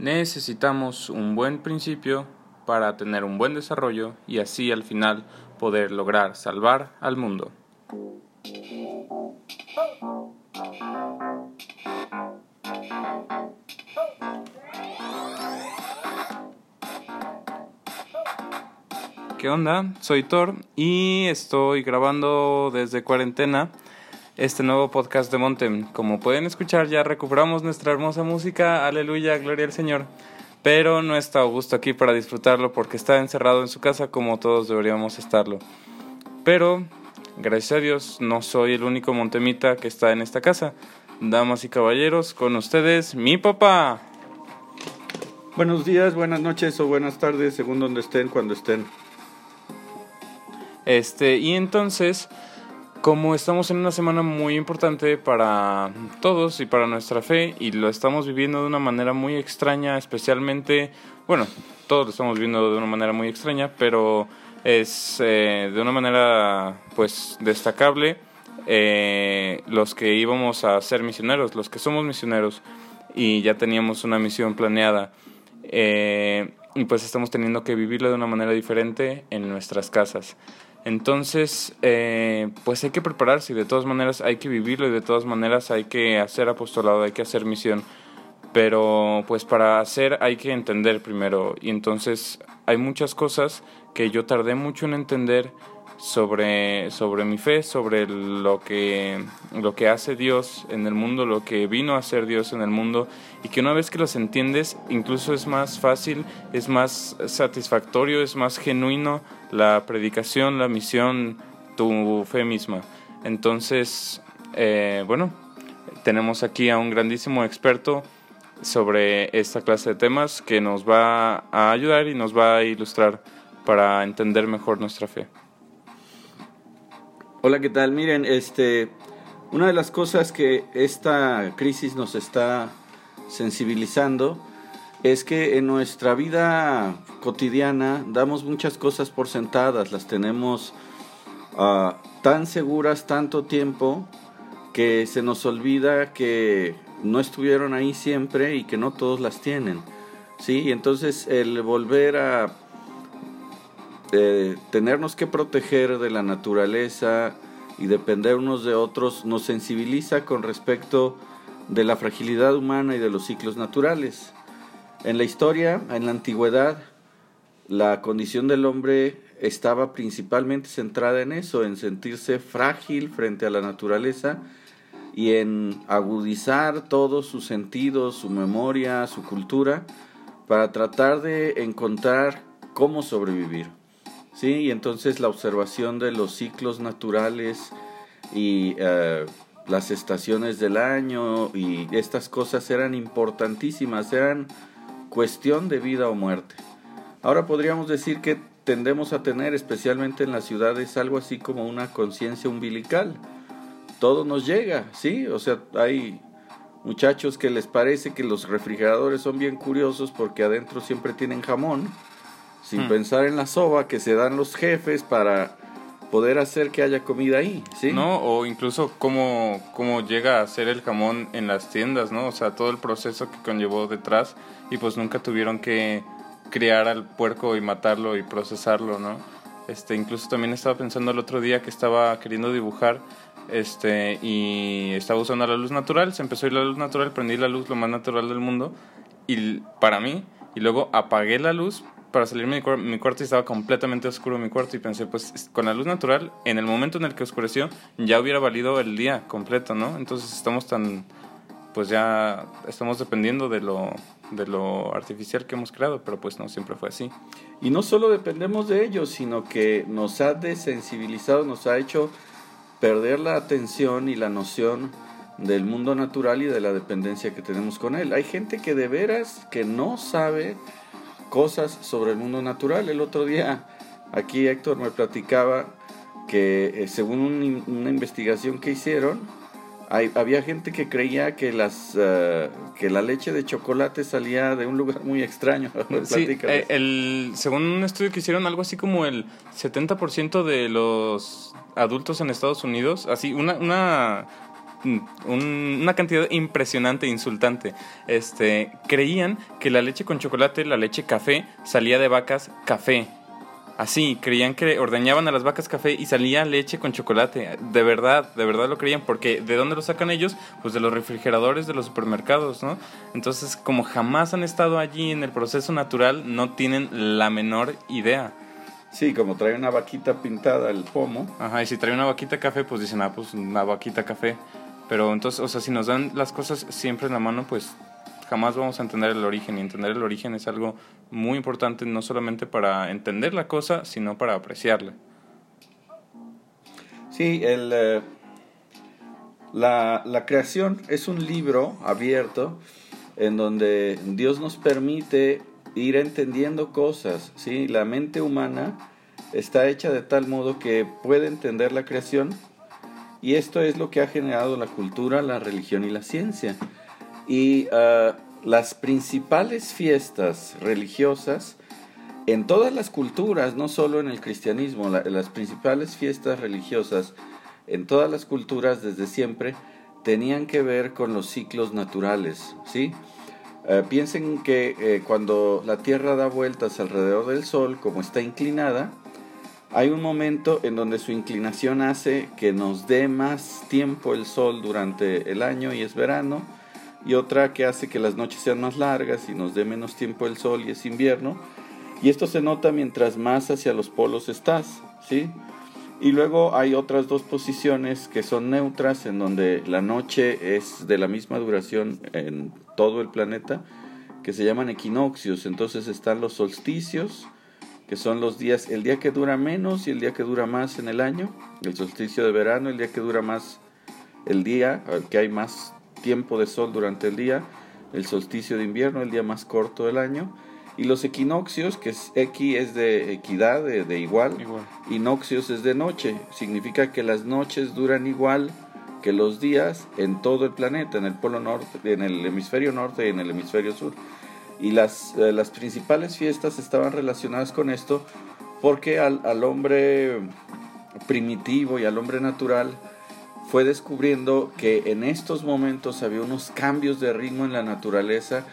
Necesitamos un buen principio para tener un buen desarrollo y así al final poder lograr salvar al mundo. ¿Qué onda? Soy Thor y estoy grabando desde cuarentena este nuevo podcast de Montem. Como pueden escuchar, ya recuperamos nuestra hermosa música. Aleluya, gloria al Señor. Pero no está Augusto aquí para disfrutarlo porque está encerrado en su casa como todos deberíamos estarlo. Pero, gracias a Dios, no soy el único montemita que está en esta casa. Damas y caballeros, con ustedes, mi papá. Buenos días, buenas noches o buenas tardes, según donde estén, cuando estén. Este, y entonces, como estamos en una semana muy importante para todos y para nuestra fe, y lo estamos viviendo de una manera muy extraña, especialmente, bueno, todos lo estamos viviendo de una manera muy extraña, pero es eh, de una manera, pues, destacable. Eh, los que íbamos a ser misioneros, los que somos misioneros y ya teníamos una misión planeada. Eh, y pues estamos teniendo que vivirla de una manera diferente en nuestras casas. Entonces, eh, pues hay que prepararse y de todas maneras hay que vivirlo y de todas maneras hay que hacer apostolado, hay que hacer misión. Pero pues para hacer hay que entender primero y entonces hay muchas cosas que yo tardé mucho en entender sobre, sobre mi fe, sobre lo que, lo que hace Dios en el mundo, lo que vino a hacer Dios en el mundo, y que una vez que los entiendes, incluso es más fácil, es más satisfactorio, es más genuino la predicación, la misión, tu fe misma. Entonces, eh, bueno, tenemos aquí a un grandísimo experto sobre esta clase de temas que nos va a ayudar y nos va a ilustrar para entender mejor nuestra fe. Hola, ¿qué tal? Miren, este, una de las cosas que esta crisis nos está sensibilizando es que en nuestra vida cotidiana damos muchas cosas por sentadas, las tenemos uh, tan seguras tanto tiempo que se nos olvida que no estuvieron ahí siempre y que no todos las tienen. ¿sí? Y entonces el volver a tenernos que proteger de la naturaleza y depender unos de otros nos sensibiliza con respecto de la fragilidad humana y de los ciclos naturales. En la historia, en la antigüedad, la condición del hombre estaba principalmente centrada en eso, en sentirse frágil frente a la naturaleza y en agudizar todos sus sentidos, su memoria, su cultura, para tratar de encontrar cómo sobrevivir. ¿Sí? Y entonces la observación de los ciclos naturales y eh, las estaciones del año y estas cosas eran importantísimas, eran cuestión de vida o muerte. Ahora podríamos decir que tendemos a tener, especialmente en las ciudades, algo así como una conciencia umbilical. Todo nos llega, ¿sí? O sea, hay muchachos que les parece que los refrigeradores son bien curiosos porque adentro siempre tienen jamón sin hmm. pensar en la soba que se dan los jefes para poder hacer que haya comida ahí, ¿sí? No, o incluso cómo, cómo llega a ser el jamón en las tiendas, ¿no? O sea, todo el proceso que conllevó detrás y pues nunca tuvieron que criar al puerco y matarlo y procesarlo, ¿no? Este, incluso también estaba pensando el otro día que estaba queriendo dibujar este y estaba usando la luz natural, se empezó a ir la luz natural, prendí la luz lo más natural del mundo y para mí y luego apagué la luz para salir mi, mi cuarto estaba completamente oscuro mi cuarto y pensé, pues con la luz natural, en el momento en el que oscureció, ya hubiera valido el día completo, ¿no? Entonces estamos tan, pues ya estamos dependiendo de lo, de lo artificial que hemos creado, pero pues no siempre fue así. Y no solo dependemos de ello, sino que nos ha desensibilizado, nos ha hecho perder la atención y la noción del mundo natural y de la dependencia que tenemos con él. Hay gente que de veras que no sabe cosas sobre el mundo natural. El otro día aquí Héctor me platicaba que eh, según una investigación que hicieron, hay, había gente que creía que las eh, que la leche de chocolate salía de un lugar muy extraño. sí, eh, el, según un estudio que hicieron, algo así como el 70% de los adultos en Estados Unidos, así una, una una cantidad impresionante, insultante. Este, creían que la leche con chocolate, la leche café, salía de vacas café. Así, creían que ordeñaban a las vacas café y salía leche con chocolate. De verdad, de verdad lo creían, porque ¿de dónde lo sacan ellos? Pues de los refrigeradores de los supermercados, ¿no? Entonces, como jamás han estado allí en el proceso natural, no tienen la menor idea. Sí, como trae una vaquita pintada el pomo. Ajá, y si trae una vaquita café, pues dicen, ah, pues una vaquita café. Pero entonces, o sea, si nos dan las cosas siempre en la mano, pues jamás vamos a entender el origen. Y entender el origen es algo muy importante, no solamente para entender la cosa, sino para apreciarla. Sí, el, eh, la, la creación es un libro abierto en donde Dios nos permite ir entendiendo cosas. ¿sí? La mente humana está hecha de tal modo que puede entender la creación y esto es lo que ha generado la cultura, la religión y la ciencia. Y ah, las principales fiestas religiosas en todas las culturas, no solo en el cristianismo, las principales fiestas religiosas en todas las culturas desde siempre tenían que ver con los ciclos naturales, ¿sí? Ah, piensen que eh, cuando la Tierra da vueltas alrededor del Sol, como está inclinada, hay un momento en donde su inclinación hace que nos dé más tiempo el sol durante el año y es verano, y otra que hace que las noches sean más largas y nos dé menos tiempo el sol y es invierno. Y esto se nota mientras más hacia los polos estás, ¿sí? Y luego hay otras dos posiciones que son neutras, en donde la noche es de la misma duración en todo el planeta, que se llaman equinoccios. Entonces están los solsticios, que son los días, el día que dura menos y el día que dura más en el año, el solsticio de verano, el día que dura más el día, que hay más tiempo de sol durante el día, el solsticio de invierno, el día más corto del año, y los equinoccios, que es X es de equidad, de, igual, igual, y noccios es de noche, significa que las noches duran igual que los días en todo el planeta, en el polo norte, en el hemisferio norte y en el hemisferio sur. Y las, eh, las principales fiestas estaban relacionadas con esto porque al, al hombre primitivo y al hombre natural fue descubriendo que en estos momentos había unos cambios de ritmo en la naturaleza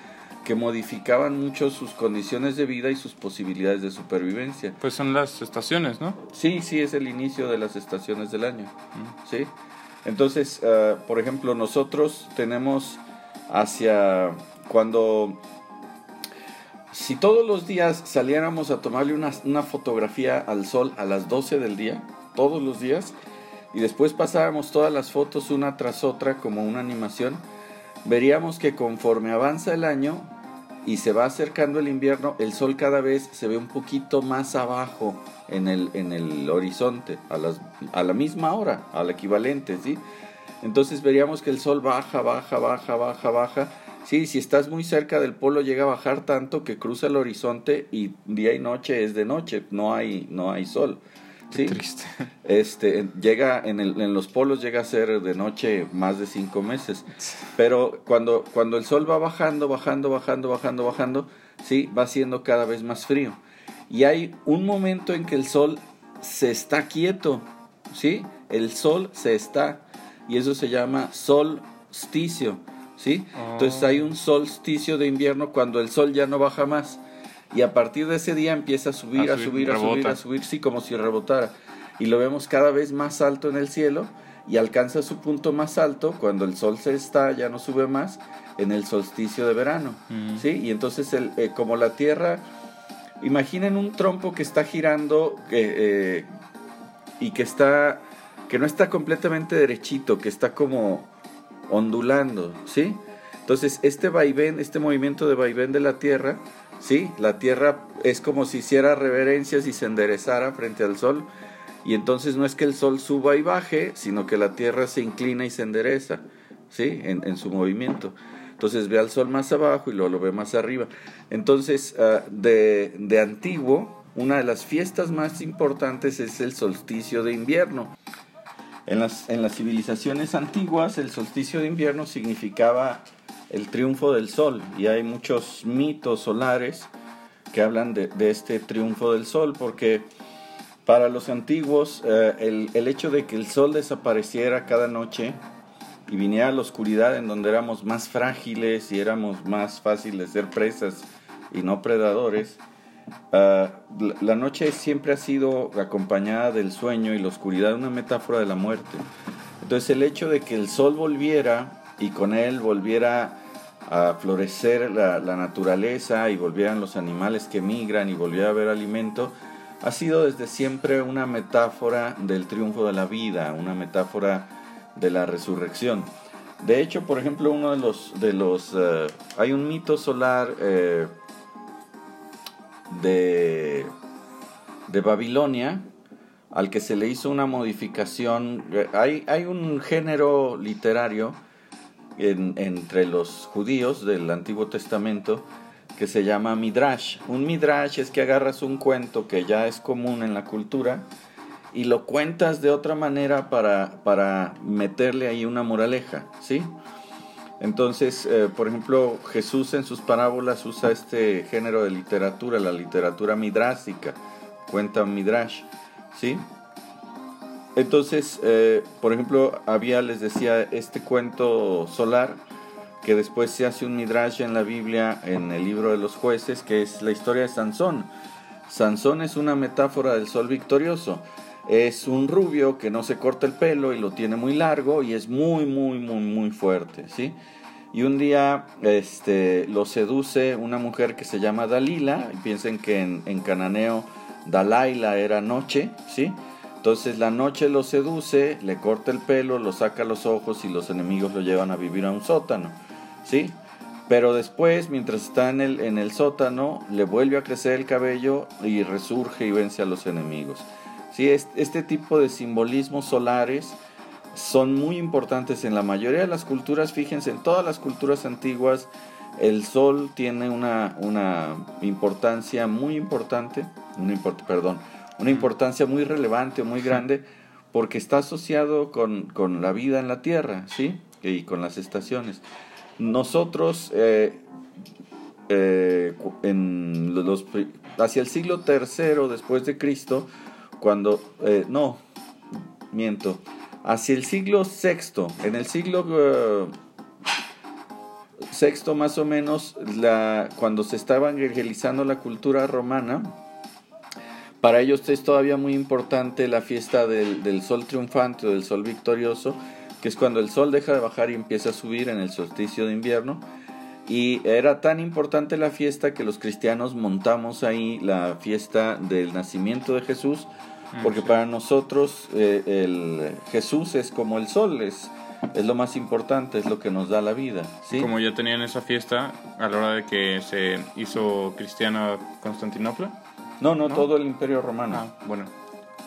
que modificaban mucho sus condiciones de vida y sus posibilidades de supervivencia. Pues son las estaciones, ¿no? Sí, sí, es el inicio de las estaciones del año. Mm. Sí. Entonces, uh, por ejemplo, nosotros tenemos hacia cuando si todos los días saliéramos a tomarle una, fotografía al sol a las 12 del día, todos los días, y después pasáramos todas las fotos una tras otra como una animación, veríamos que conforme avanza el año y se va acercando el invierno, el sol cada vez se ve un poquito más abajo en el, en el horizonte, a, las, a la misma hora, al equivalente, ¿sí? Entonces veríamos que el sol baja, baja, baja, baja, baja, Sí, si estás muy cerca del polo llega a bajar tanto que cruza el horizonte y día y noche es de noche, no hay, no hay sol. ¿sí? triste. Este, llega en, el, en los polos llega a ser de noche más de cinco meses. Pero cuando, cuando el sol va bajando, bajando, bajando, bajando, bajando, sí, va siendo cada vez más frío. Y hay un momento en que el sol se está quieto, ¿sí? El sol se está. Y eso se llama solsticio. ¿Sí? Entonces hay un solsticio de invierno cuando el sol ya no baja más. Y a partir de ese día empieza a subir, a, subir, a subir, a subir, sí, como si rebotara. Y lo vemos cada vez más alto en el cielo y alcanza su punto más alto cuando el sol se está, ya no sube más, en el solsticio de verano, mm. ¿sí? Y entonces, el, eh, como la Tierra, imaginen un trompo que está girando eh, y que está, que no está completamente derechito, que está como ondulando, ¿sí? Entonces, este vaivén, este movimiento de vaivén de la Tierra, ¿sí? La Tierra es como si hiciera reverencias y se enderezara frente al Sol. Y entonces no es que el Sol suba y baje, sino que la Tierra se inclina y se endereza, ¿sí? En, su movimiento. Entonces ve al Sol más abajo y lo ve más arriba. Entonces, ah, de, de antiguo, una de las fiestas más importantes es el solsticio de invierno. En las, en las civilizaciones antiguas el solsticio de invierno significaba el triunfo del sol y hay muchos mitos solares que hablan de, este triunfo del sol porque para los antiguos eh, el, el, hecho de que el sol desapareciera cada noche y viniera la oscuridad en donde éramos más frágiles y éramos más fáciles de ser presas y no predadores, ah, la noche siempre ha sido acompañada del sueño y la oscuridad una metáfora de la muerte. Entonces el hecho de que el sol volviera y con él volviera a florecer la, naturaleza y volvieran los animales que migran y volviera a haber alimento, ha sido desde siempre una metáfora del triunfo de la vida, una metáfora de la resurrección. De hecho, por ejemplo, uno de los, de los eh, hay un mito solar eh, de, de Babilonia al que se le hizo una modificación. Eh, hay, hay un género literario entre los judíos del Antiguo Testamento que se llama Midrash. Un Midrash es que agarras un cuento que ya es común en la cultura y lo cuentas de otra manera para, para meterle ahí una moraleja, ¿sí? Entonces, eh, por ejemplo, Jesús en sus parábolas usa este género de literatura, la literatura midrásica, cuenta Midrash, ¿sí? Entonces, eh, por ejemplo, había, les decía, este cuento solar, que después se hace un Midrash en la Biblia, en el libro de los jueces, que es la historia de Sansón. Sansón es una metáfora del sol victorioso es un rubio que no se corta el pelo y lo tiene muy largo y es muy, muy, muy, muy fuerte, ¿sí? Y un día este, lo seduce una mujer que se llama Dalila, y piensen que en, en cananeo Dalaila era noche, ¿sí? Entonces la noche lo seduce, le corta el pelo, lo saca los ojos y los enemigos lo llevan a vivir a un sótano, ¿sí? Pero después, mientras está en el, en el sótano, le vuelve a crecer el cabello y resurge y vence a los enemigos. Sí, este tipo de simbolismos solares son muy importantes en la mayoría de las culturas. Fíjense, en todas las culturas antiguas el sol tiene una, una importancia muy importante, una perdón, una importancia muy relevante, muy grande, porque está asociado con, con, la vida en la tierra, ¿sí? Y con las estaciones. Nosotros, eh, eh, en los, hacia el siglo III después de Cristo, cuando, eh, no, miento, hacia el siglo VI, en el siglo VI eh, más o menos, la, cuando se estaba evangelizando la cultura romana, para ellos es todavía muy importante la fiesta del, del, sol triunfante o del sol victorioso, que es cuando el sol deja de bajar y empieza a subir en el solsticio de invierno. Y era tan importante la fiesta que los cristianos montamos ahí la fiesta del nacimiento de Jesús Mm, porque para nosotros eh, el Jesús es como el sol, es, es lo más importante, es lo que nos da la vida. ¿sí? Como ya tenían esa fiesta a la hora de que se hizo cristiana Constantinopla. No, no, todo el imperio romano. Ah, bueno.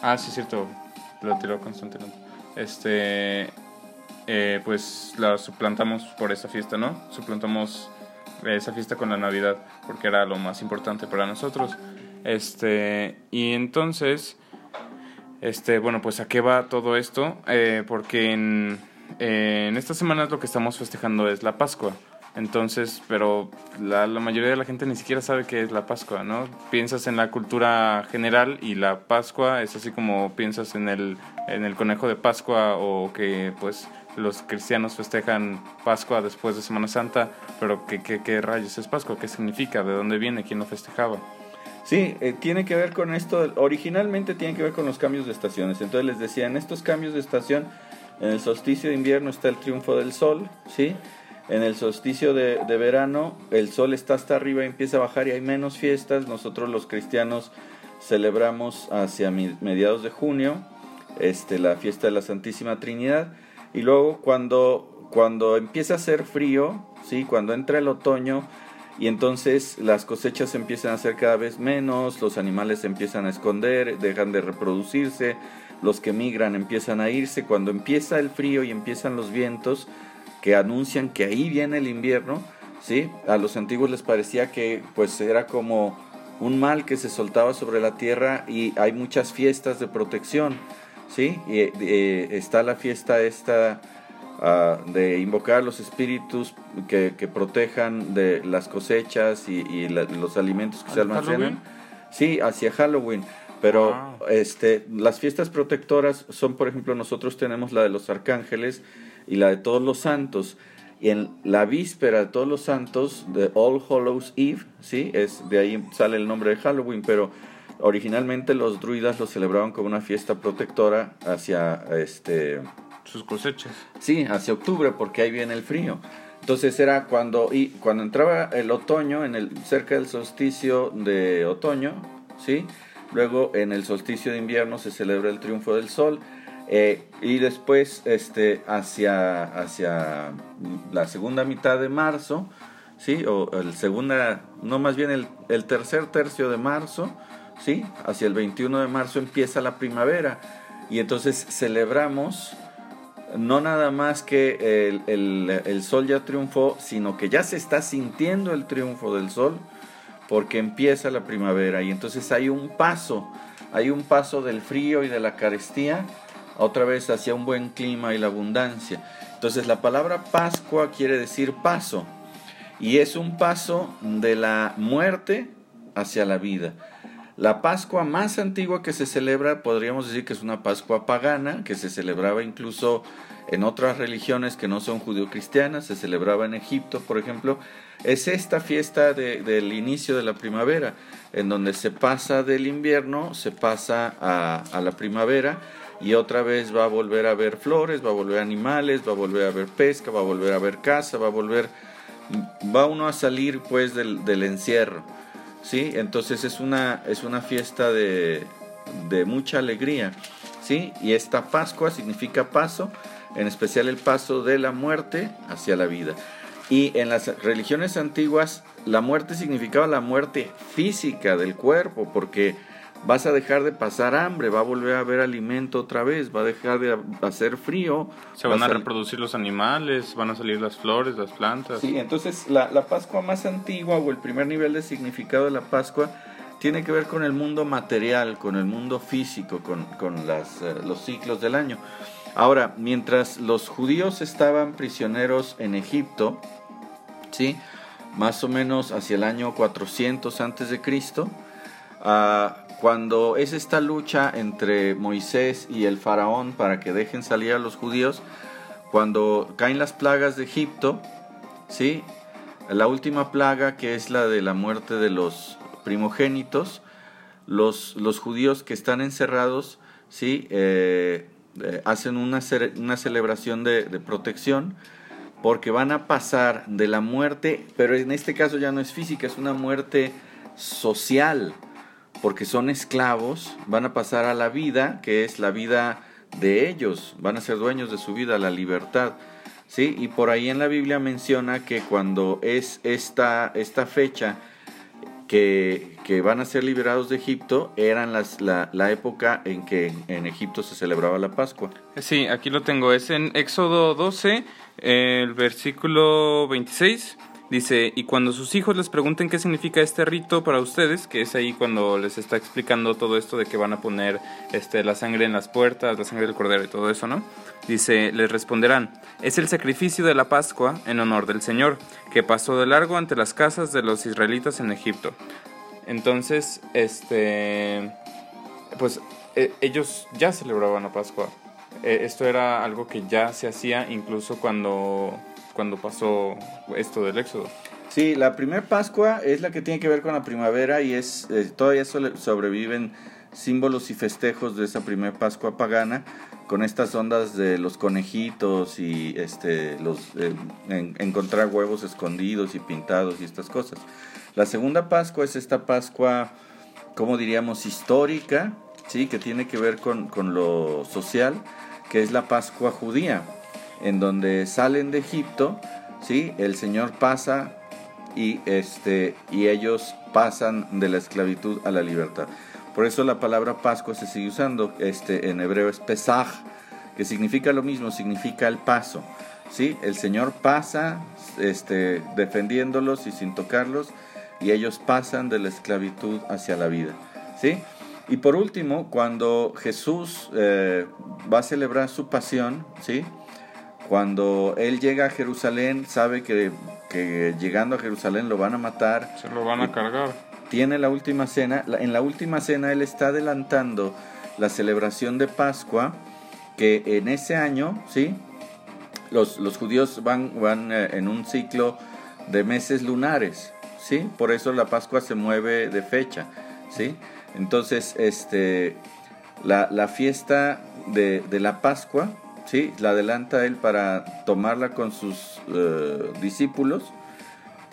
Ah, sí, cierto, lo tiró Constantinopla. Este, eh, pues la suplantamos por esa fiesta, ¿no? Suplantamos esa fiesta con la Navidad, porque era lo más importante para nosotros. Este, y entonces este, bueno, pues a qué va todo esto, eh, porque en, en estas semanas lo que estamos festejando es la Pascua. Entonces, pero la, la, mayoría de la gente ni siquiera sabe qué es la Pascua, ¿no? Piensas en la cultura general y la Pascua es así como piensas en el, en el conejo de Pascua o que pues los cristianos festejan Pascua después de Semana Santa, pero ¿qué, qué, rayos es Pascua? ¿Qué significa? ¿De dónde viene? ¿Quién lo festejaba? Sí, eh, tiene que ver con esto, originalmente tiene que ver con los cambios de estaciones. Entonces les decía, en estos cambios de estación, en el solsticio de invierno está el triunfo del sol, ¿sí? En el solsticio de, verano, el sol está hasta arriba y empieza a bajar y hay menos fiestas. Nosotros los cristianos celebramos hacia mediados de junio este, la fiesta de la Santísima Trinidad. Y luego cuando, cuando empieza a hacer frío, ¿sí? cuando entra el otoño, y entonces las cosechas empiezan a ser cada vez menos, los animales empiezan a esconder, dejan de reproducirse, los que migran empiezan a irse, cuando empieza el frío y empiezan los vientos que anuncian que ahí viene el invierno, ¿sí? A los antiguos les parecía que pues era como un mal que se soltaba sobre la tierra y hay muchas fiestas de protección, ¿sí? Y, eh, está la fiesta esta de invocar a los espíritus que, protejan de las cosechas y, los alimentos que se almacenan. Sí, hacia Halloween. Pero este, las fiestas protectoras son, por ejemplo, nosotros tenemos la de los arcángeles y la de Todos los Santos. Y en la víspera de Todos los Santos, de All Hallows Eve, ¿sí? Es, de ahí sale el nombre de Halloween, pero originalmente los druidas lo celebraban como una fiesta protectora hacia este sus cosechas. Sí, hacia octubre, porque ahí viene el frío. Entonces era cuando, y cuando entraba el otoño, en el, cerca del solsticio de otoño, ¿sí? Luego en el solsticio de invierno se celebra el triunfo del sol. Eh, y después este, hacia, hacia la segunda mitad de marzo, ¿sí? o el segunda, no más bien el, el tercer tercio de marzo, ¿sí? hacia el 21 de marzo empieza la primavera. Y entonces celebramos no nada más que el, sol ya triunfó, sino que ya se está sintiendo el triunfo del sol porque empieza la primavera y entonces hay un paso, hay un paso del frío y de la carestía otra vez hacia un buen clima y la abundancia. Entonces la palabra Pascua quiere decir paso y es un paso de la muerte hacia la vida. La Pascua más antigua que se celebra, podríamos decir que es una Pascua pagana, que se celebraba incluso en otras religiones que no son judio-cristianas, se celebraba en Egipto, por ejemplo, es esta fiesta del inicio de la primavera, en donde se pasa del invierno, se pasa a, la primavera, y otra vez va a volver a ver flores, va a volver animales, va a volver a ver pesca, va a volver a ver casa, va a volver, va uno a salir pues del encierro. ¿Sí? Entonces es una, es una fiesta de, de mucha alegría, ¿sí? Y esta Pascua significa paso, en especial el paso de la muerte hacia la vida. Y en las religiones antiguas la muerte significaba la muerte física del cuerpo, porque vas a dejar de pasar hambre, va a volver a haber alimento otra vez, va a dejar de hacer frío. Se van a, reproducir los animales, van a salir las flores, las plantas. Sí, entonces la, la, Pascua más antigua o el primer nivel de significado de la Pascua tiene que ver con el mundo material, con el mundo físico, con, con las, eh, los ciclos del año. Ahora, mientras los judíos estaban prisioneros en Egipto, ¿sí? más o menos hacia el año 400 antes de Cristo, cuando es esta lucha entre Moisés y el faraón para que dejen salir a los judíos, cuando caen las plagas de Egipto, ¿sí? la última plaga que es la de la muerte de los primogénitos, los, los judíos que están encerrados, ¿sí? Eh, eh, hacen una, una celebración de protección porque van a pasar de la muerte, pero en este caso ya no es física, es una muerte social porque son esclavos, van a pasar a la vida, que es la vida de ellos, van a ser dueños de su vida, la libertad. ¿sí? Y por ahí en la Biblia menciona que cuando es esta, esta fecha que, que, van a ser liberados de Egipto, eran las, la, la época en que en Egipto se celebraba la Pascua. Sí, aquí lo tengo, es en Éxodo 12, el versículo 26. Dice, y cuando sus hijos les pregunten qué significa este rito para ustedes, que es ahí cuando les está explicando todo esto de que van a poner este, la sangre en las puertas, la sangre del cordero y todo eso, ¿no? Dice, les responderán, es el sacrificio de la Pascua en honor del Señor, que pasó de largo ante las casas de los israelitas en Egipto. Entonces, este, pues e, ellos ya celebraban la Pascua. E, esto era algo que ya se hacía incluso cuando cuando pasó esto del éxodo. Sí, la primera Pascua es la que tiene que ver con la primavera y es eh, todavía sobreviven símbolos y festejos de esa primera Pascua pagana con estas ondas de los conejitos y este los eh, encontrar huevos escondidos y pintados y estas cosas. La segunda Pascua es esta Pascua, como diríamos, histórica, sí, que tiene que ver con, con lo social, que es la Pascua judía en donde salen de Egipto, ¿sí? El Señor pasa y, este, y ellos pasan de la esclavitud a la libertad. Por eso la palabra Pascua se sigue usando, este, en hebreo es Pesaj, que significa lo mismo, significa el paso. ¿sí? El Señor pasa este, defendiéndolos y sin tocarlos, y ellos pasan de la esclavitud hacia la vida. ¿sí? Y por último, cuando Jesús eh, va a celebrar su pasión, ¿sí? Cuando él llega a Jerusalén, sabe que, llegando a Jerusalén lo van a matar. Se lo van a cargar. Tiene la última cena. En la última cena él está adelantando la celebración de Pascua, que en ese año, ¿sí? los, los judíos van, van eh, en un ciclo de meses lunares, ¿sí? Por eso la Pascua se mueve de fecha, ¿sí? Entonces, este, la, la fiesta de, de, la Pascua, ¿sí? La adelanta él para tomarla con sus eh, discípulos,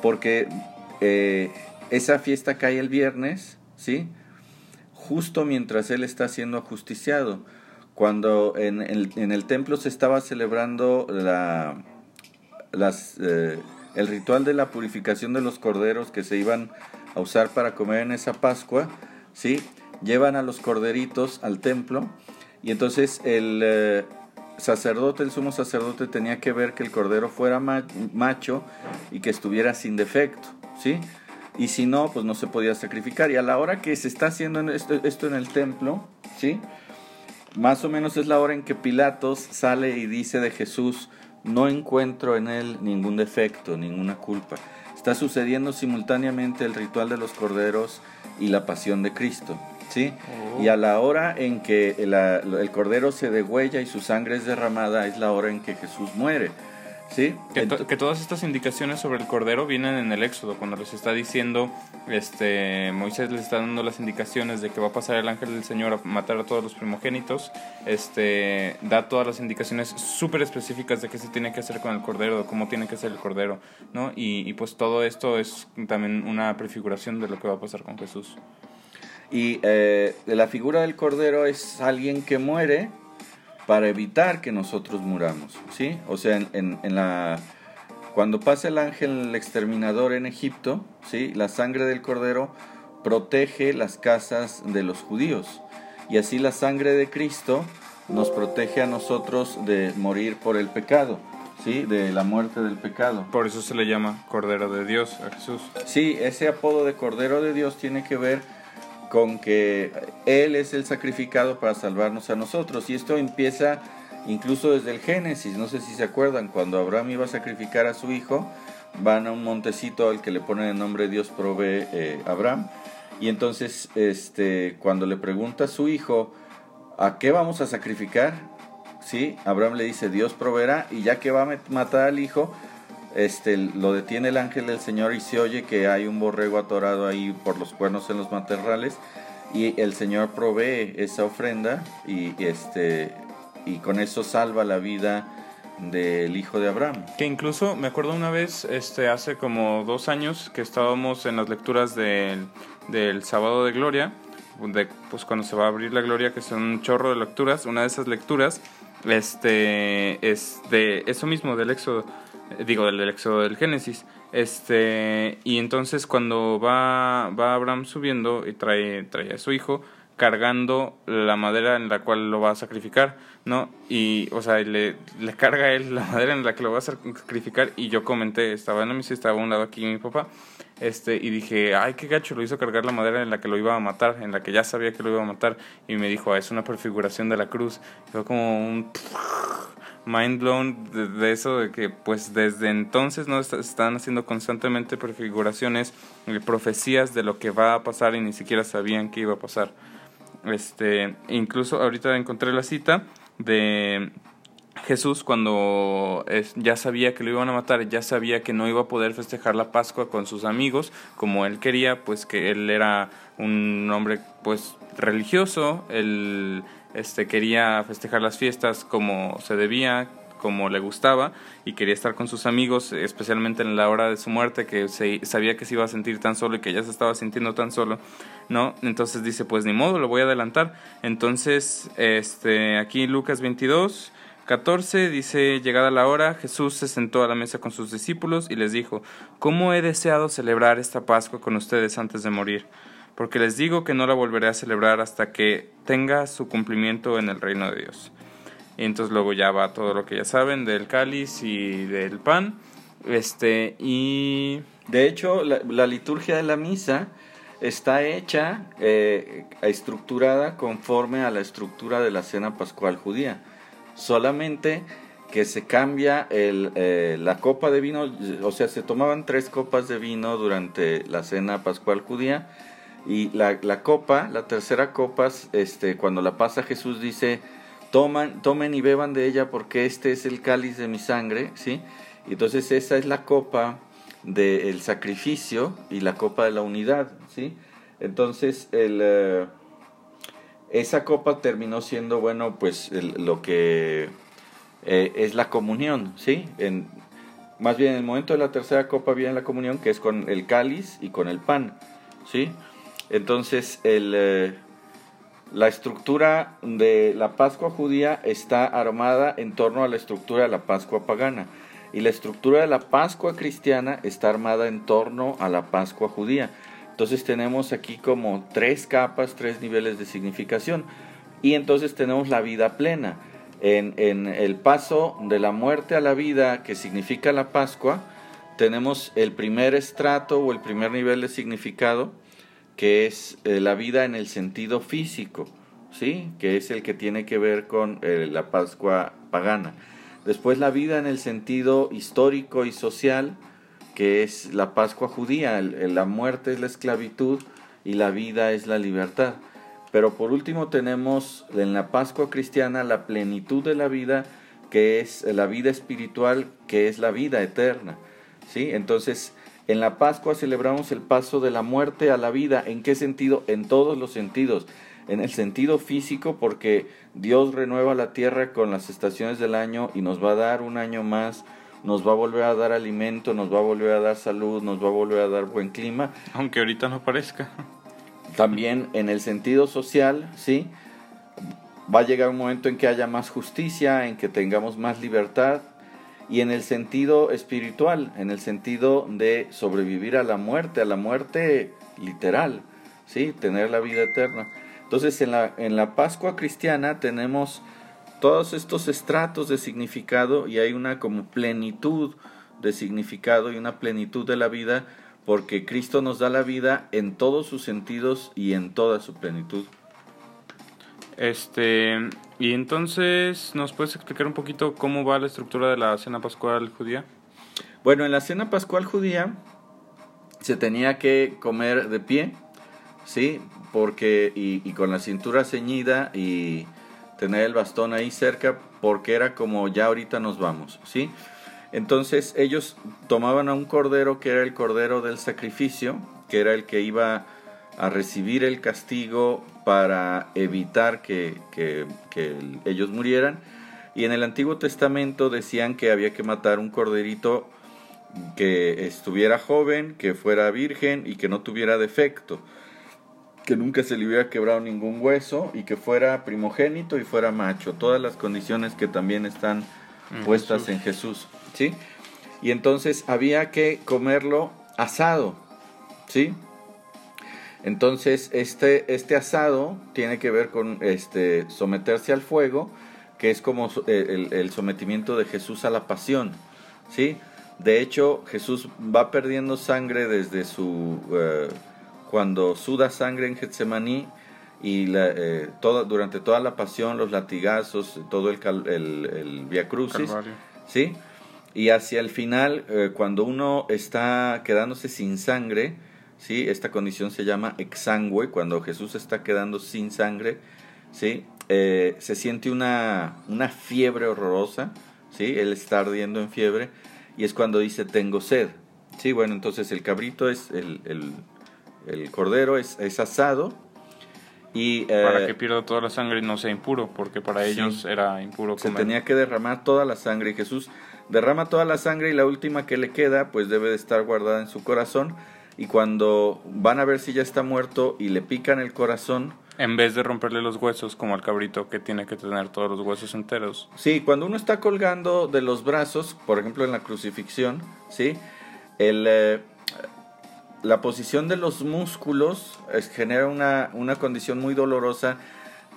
porque eh, esa fiesta cae el viernes, ¿sí? Justo mientras él está siendo ajusticiado. Cuando en el, templo se estaba celebrando la, eh, el ritual de la purificación de los corderos que se iban a usar para comer en esa Pascua, ¿sí? Llevan a los corderitos al templo y entonces el sacerdote, el sumo sacerdote tenía que ver que el cordero fuera macho y que estuviera sin defecto, ¿sí? Y si no, pues no se podía sacrificar. Y a la hora que se está haciendo esto, esto en el templo, ¿sí? Más o menos es la hora en que Pilatos sale y dice de Jesús, no encuentro en él ningún defecto, ninguna culpa. Está sucediendo simultáneamente el ritual de los corderos y la pasión de Cristo. ¿Sí? Oh. Y a la hora en que el, el, cordero se degüella y su sangre es derramada, es la hora en que Jesús muere. ¿Sí? Que, todas estas indicaciones sobre el cordero vienen en el Éxodo, cuando les está diciendo, este, Moisés les está dando las indicaciones de que va a pasar el ángel del Señor a matar a todos los primogénitos, este, da todas las indicaciones súper específicas de qué se tiene que hacer con el cordero, de cómo tiene que ser el cordero, ¿no? Y, y pues todo esto es también una prefiguración de lo que va a pasar con Jesús. Y eh, la figura del cordero es alguien que muere para evitar que nosotros muramos, ¿sí? O sea, en, en, la, cuando pasa el ángel exterminador en Egipto, ¿sí? La sangre del cordero protege las casas de los judíos. Y así la sangre de Cristo nos protege a nosotros de morir por el pecado, ¿sí? De la muerte del pecado. Por eso se le llama Cordero de Dios a Jesús. Sí, ese apodo de Cordero de Dios tiene que ver con que Él es el sacrificado para salvarnos a nosotros. Y esto empieza incluso desde el Génesis. No sé si se acuerdan, cuando Abraham iba a sacrificar a su hijo, van a un montecito al que le ponen el nombre Dios provee eh, Abraham. Y entonces, este, cuando le pregunta a su hijo, ¿a qué vamos a sacrificar? Sí, Abraham le dice, Dios proveerá, y ya que va a matar al hijo, este, lo detiene el ángel del Señor y se oye que hay un borrego atorado ahí por los cuernos en los matorrales y el Señor provee esa ofrenda y, este, y con eso salva la vida del hijo de Abraham. Que incluso me acuerdo una vez, este, hace como dos años que estábamos en las lecturas del, del sábado de gloria, de, pues cuando se va a abrir la gloria, que son un chorro de lecturas, una de esas lecturas, este, es de eso mismo, del Éxodo digo, del, éxodo del Génesis. Este, y entonces cuando va, va Abraham subiendo y trae, trae a su hijo, cargando la madera en la cual lo va a sacrificar, ¿no? Y, o sea, le, le carga él la madera en la que lo va a sacrificar y yo comenté, estaba en la misa, estaba a un lado aquí mi papá, este, y dije, ay, qué gacho, lo hizo cargar la madera en la que lo iba a matar, en la que ya sabía que lo iba a matar, y me dijo, ah, es una prefiguración de la cruz, fue como un mind blown de, eso, de que pues desde entonces no están haciendo constantemente prefiguraciones, y profecías de lo que va a pasar y ni siquiera sabían que iba a pasar. Este, incluso ahorita encontré la cita de Jesús cuando ya sabía que lo iban a matar, ya sabía que no iba a poder festejar la Pascua con sus amigos como él quería, pues que él era un hombre pues religioso, él este, quería festejar las fiestas como se debía, como le gustaba y quería estar con sus amigos, especialmente en la hora de su muerte, que sabía que se iba a sentir tan solo y que ya se estaba sintiendo tan solo, ¿no? Entonces dice, pues ni modo, lo voy a adelantar. Entonces, este, aquí Lucas 22, 14 dice, llegada la hora, Jesús se sentó a la mesa con sus discípulos y les dijo, ¿cómo he deseado celebrar esta Pascua con ustedes antes de morir? Porque les digo que no la volveré a celebrar hasta que tenga su cumplimiento en el reino de Dios. Y entonces luego ya va todo lo que ya saben del cáliz y del pan. Este, y... De hecho, la, liturgia de la misa está hecha, eh, estructurada conforme a la estructura de la cena pascual judía. Solamente que se cambia eh, la copa de vino, o sea, se tomaban tres copas de vino durante la cena pascual judía y la, copa, la tercera copa, este, cuando la pasa Jesús dice, toman, tomen y beban de ella porque este es el cáliz de mi sangre, ¿sí? Entonces esa es la copa del sacrificio y la copa de la unidad, ¿sí? Entonces el, eh, esa copa terminó siendo, bueno, pues lo que eh, es la comunión, ¿sí? En, más bien en el momento de la tercera copa viene la comunión, que es con el cáliz y con el pan, ¿sí? Entonces. Eh, la estructura de la Pascua judía está armada en torno a la estructura de la Pascua pagana y la estructura de la Pascua cristiana está armada en torno a la Pascua judía. Entonces tenemos aquí como tres capas, tres niveles de significación y entonces tenemos la vida plena. En, en el paso de la muerte a la vida que significa la Pascua, tenemos el primer estrato o el primer nivel de significado que es eh, la vida en el sentido físico, ¿sí? que es el que tiene que ver con eh, la Pascua pagana. Después la vida en el sentido histórico y social, que es la Pascua judía, la muerte es la esclavitud y la vida es la libertad. Pero por último tenemos en la Pascua cristiana la plenitud de la vida, que es la vida espiritual, que es la vida eterna. ¿sí? Entonces, en la Pascua celebramos el paso de la muerte a la vida. ¿En qué sentido? En todos los sentidos. En el sentido físico, porque Dios renueva la tierra con las estaciones del año y nos va a dar un año más, nos va a volver a dar alimento, nos va a volver a dar salud, nos va a volver a dar buen clima. Aunque ahorita no parezca. También en el sentido social, ¿sí? Va a llegar un momento en que haya más justicia, en que tengamos más libertad, y en el sentido espiritual, en el sentido de sobrevivir a la muerte, a la muerte literal, ¿sí? tener la vida eterna. Entonces en la, en la Pascua cristiana tenemos todos estos estratos de significado y hay una como plenitud de significado y una plenitud de la vida porque Cristo nos da la vida en todos sus sentidos y en toda su plenitud. Este, y entonces, ¿nos puedes explicar un poquito cómo va la estructura de la cena pascual judía? Bueno, en la cena pascual judía se tenía que comer de pie, ¿sí? Porque, y, con la cintura ceñida y tener el bastón ahí cerca, porque era como ya ahorita nos vamos, ¿sí? Entonces ellos tomaban a un cordero que era el cordero del sacrificio, que era el que iba a recibir el castigo para evitar que, ellos murieran. Y en el Antiguo Testamento decían que había que matar un corderito que estuviera joven, que fuera virgen y que no tuviera defecto, que nunca se le hubiera quebrado ningún hueso y que fuera primogénito y fuera macho. Todas las condiciones que también están puestas en Jesús, ¿sí? Y entonces había que comerlo asado, ¿sí? Entonces, este, este asado tiene que ver con este, someterse al fuego, que es como eh, el, sometimiento de Jesús a la pasión. ¿sí? De hecho, Jesús va perdiendo sangre desde su... Eh, cuando suda sangre en Getsemaní y la, eh, durante toda la pasión, los latigazos, todo el, el, el Via Crucis. ¿sí? Y hacia el final, cuando uno está quedándose sin sangre, ¿sí? Esta condición se llama exangüe, cuando Jesús está quedando sin sangre, ¿sí? Eh, se siente una, una fiebre horrorosa, ¿sí? Él está ardiendo en fiebre y es cuando dice tengo sed, ¿sí? Bueno, entonces el cabrito es, el, el, cordero es, es, asado y... Eh, para que pierda toda la sangre y no sea impuro, porque para ellos era impuro Se tenía que derramar toda la sangre y Jesús derrama toda la sangre y la última que le queda pues debe de estar guardada en su corazón y cuando van a ver si ya está muerto y le pican el corazón, en vez de romperle los huesos como al cabrito que tiene que tener todos los huesos enteros. Sí, cuando uno está colgando de los brazos, por ejemplo en la crucifixión, ¿sí? El, eh, la posición de los músculos genera una, una condición muy dolorosa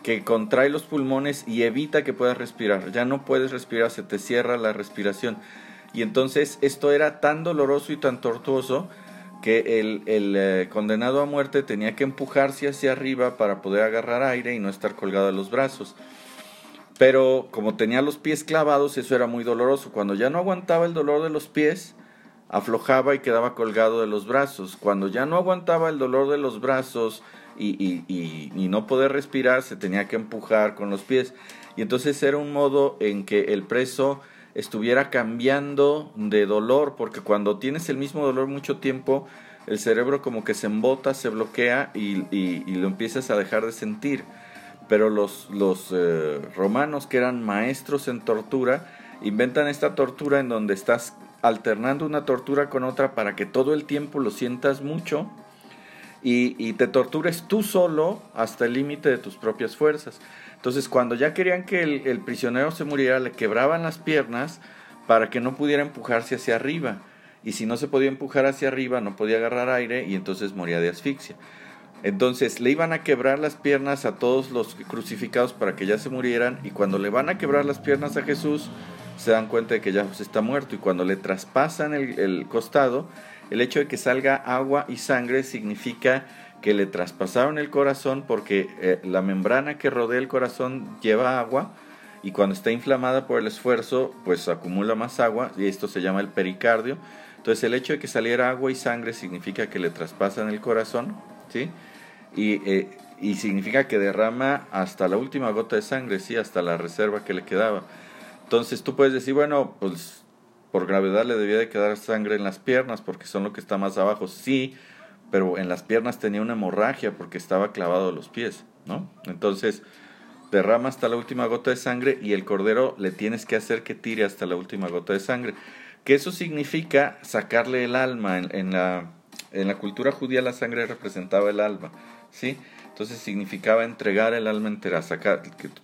que contrae los pulmones y evita que puedas respirar. Ya no puedes respirar, se te cierra la respiración. Y entonces esto era tan doloroso y tan tortuoso que el, eh, condenado a muerte tenía que empujarse hacia arriba para poder agarrar aire y no estar colgado de los brazos. Pero como tenía los pies clavados, eso era muy doloroso. Cuando ya no aguantaba el dolor de los pies, aflojaba y quedaba colgado de los brazos. Cuando ya no aguantaba el dolor de los brazos y, y, y, y no poder respirar, se tenía que empujar con los pies. y entonces era un modo en que el preso estuviera cambiando de dolor, porque cuando tienes el mismo dolor mucho tiempo, el cerebro como que se embota, se bloquea y, lo empiezas a dejar de sentir. Pero los, los eh, romanos, que eran maestros en tortura, inventan esta tortura en donde estás alternando una tortura con otra para que todo el tiempo lo sientas mucho y, te tortures tú solo hasta el límite de tus propias fuerzas. Entonces, cuando ya querían que el, prisionero se muriera, le quebraban las piernas para que no pudiera empujarse hacia arriba. Y si no se podía empujar hacia arriba, no podía agarrar aire y entonces moría de asfixia. Entonces le iban a quebrar las piernas a todos los crucificados para que ya se murieran y cuando le van a quebrar las piernas a Jesús se dan cuenta de que ya está muerto y cuando le traspasan el costado el hecho de que salga agua y sangre significa que le traspasaron el corazón porque eh, la membrana que rodea el corazón lleva agua y cuando está inflamada por el esfuerzo pues acumula más agua y esto se llama el pericardio. Entonces el hecho de que saliera agua y sangre significa que le traspasan el corazón, ¿sí? Y, eh, y significa que derrama hasta la última gota de sangre, sí, hasta la reserva que le quedaba. Entonces tú puedes decir, bueno, pues por gravedad le debía de quedar sangre en las piernas porque son lo que está más abajo. Sí, pero en las piernas tenía una hemorragia porque estaba clavado los pies, ¿no? Entonces derrama hasta la última gota de sangre y el cordero le tienes que hacer que tire hasta la última gota de sangre. Que eso significa sacarle el alma. En, la, en la cultura judía la sangre representaba el alma, ¿sí? Entonces significaba entregar el alma entera, sacar,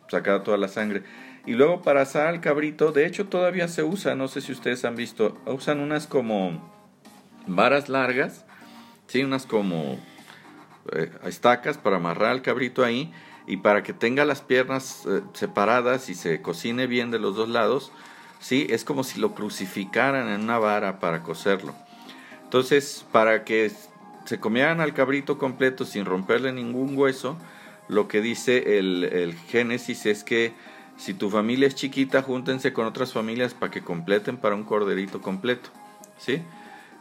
sacar toda la sangre. Y luego para asar al cabrito, de hecho todavía se usa, no sé si ustedes han visto, usan unas como varas largas, ¿sí? unas como eh, estacas para amarrar al cabrito ahí y para que tenga las piernas eh, separadas y se cocine bien de los dos lados, ¿sí? es como si lo crucificaran en una vara para cocerlo. Entonces, para que se comieran al cabrito completo sin romperle ningún hueso, lo que dice el, el Génesis es que si tu familia es chiquita, júntense con otras familias para que completen para un corderito completo. ¿Sí?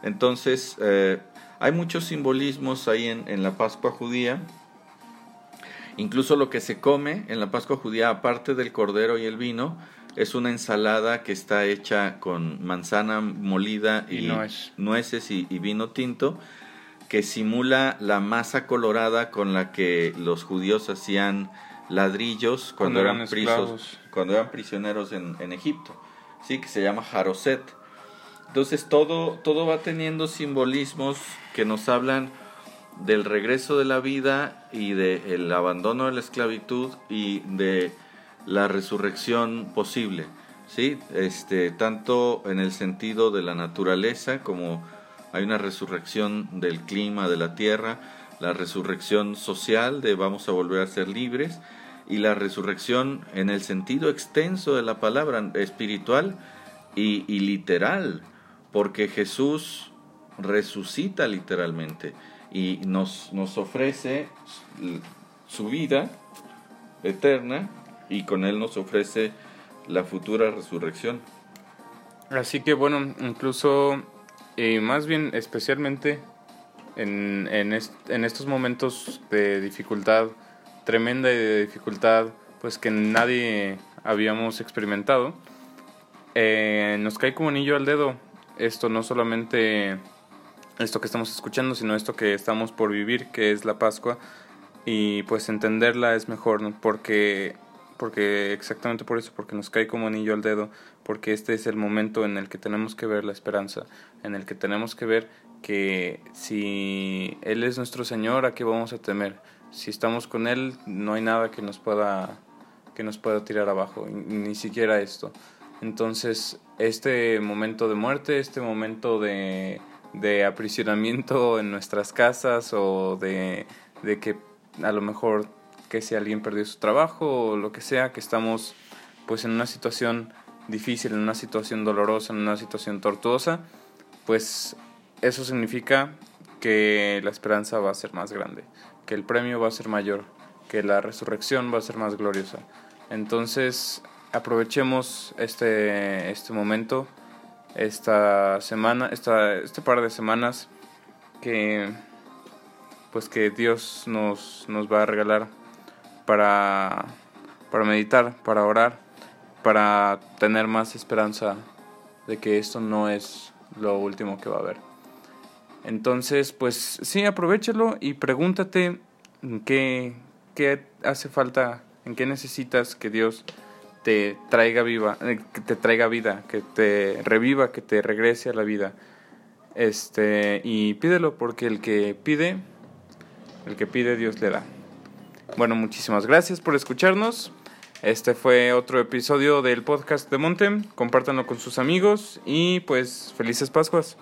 Entonces, eh, hay muchos simbolismos ahí en, en, la Pascua judía. Incluso lo que se come en la Pascua judía, aparte del cordero y el vino, es una ensalada que está hecha con manzana molida y, nueces y, y vino tinto, que simula la masa colorada con la que los judíos hacían ladrillos cuando, eran, cuando eran prisioneros en, en, Egipto, sí, que se llama Jaroset. Entonces todo, todo va teniendo simbolismos que nos hablan del regreso de la vida y del abandono de la esclavitud y de la resurrección posible, sí, este, tanto en el sentido de la naturaleza como hay una resurrección del clima de la tierra, la resurrección social de vamos a volver a ser libres y la resurrección en el sentido extenso de la palabra espiritual y, literal, porque Jesús resucita literalmente y nos, nos ofrece su vida eterna y con él nos ofrece la futura resurrección. Así que bueno, incluso, y más bien especialmente en, en, en estos momentos de dificultad, tremenda y de dificultad pues que nadie habíamos experimentado, eh, nos cae como anillo al dedo esto, no solamente esto que estamos escuchando, sino esto que estamos por vivir, que es la Pascua, y pues entenderla es mejor, porque, porque exactamente por eso, porque nos cae como anillo al dedo, porque este es el momento en el que tenemos que ver la esperanza, en el que tenemos que ver que si Él es nuestro Señor, ¿a qué vamos a temer? si estamos con él no hay nada que nos pueda que nos pueda tirar abajo ni siquiera esto. Entonces este momento de muerte este momento de, de aprisionamiento en nuestras casas o de, de que a lo mejor que si alguien perdió su trabajo o lo que sea que estamos pues en una situación difícil en una situación dolorosa en una situación tortuosa pues eso significa que la esperanza va a ser más grande que el premio va a ser mayor, que la resurrección va a ser más gloriosa. Entonces, aprovechemos este, este momento, esta semana, esta, este par de semanas que pues que Dios nos, nos va a regalar para, para meditar, para orar, para tener más esperanza de que esto no es lo último que va a haber. Entonces, pues sí, aprovechalo y pregúntate qué, qué hace falta, en qué necesitas que Dios te traiga viva, eh, te traiga vida, que te reviva, que te regrese a la vida. Este, y pídelo porque el que pide, el que pide Dios le da. Bueno, muchísimas gracias por escucharnos. Este fue otro episodio del podcast de Montem. Compártanlo con sus amigos y pues felices Pascuas.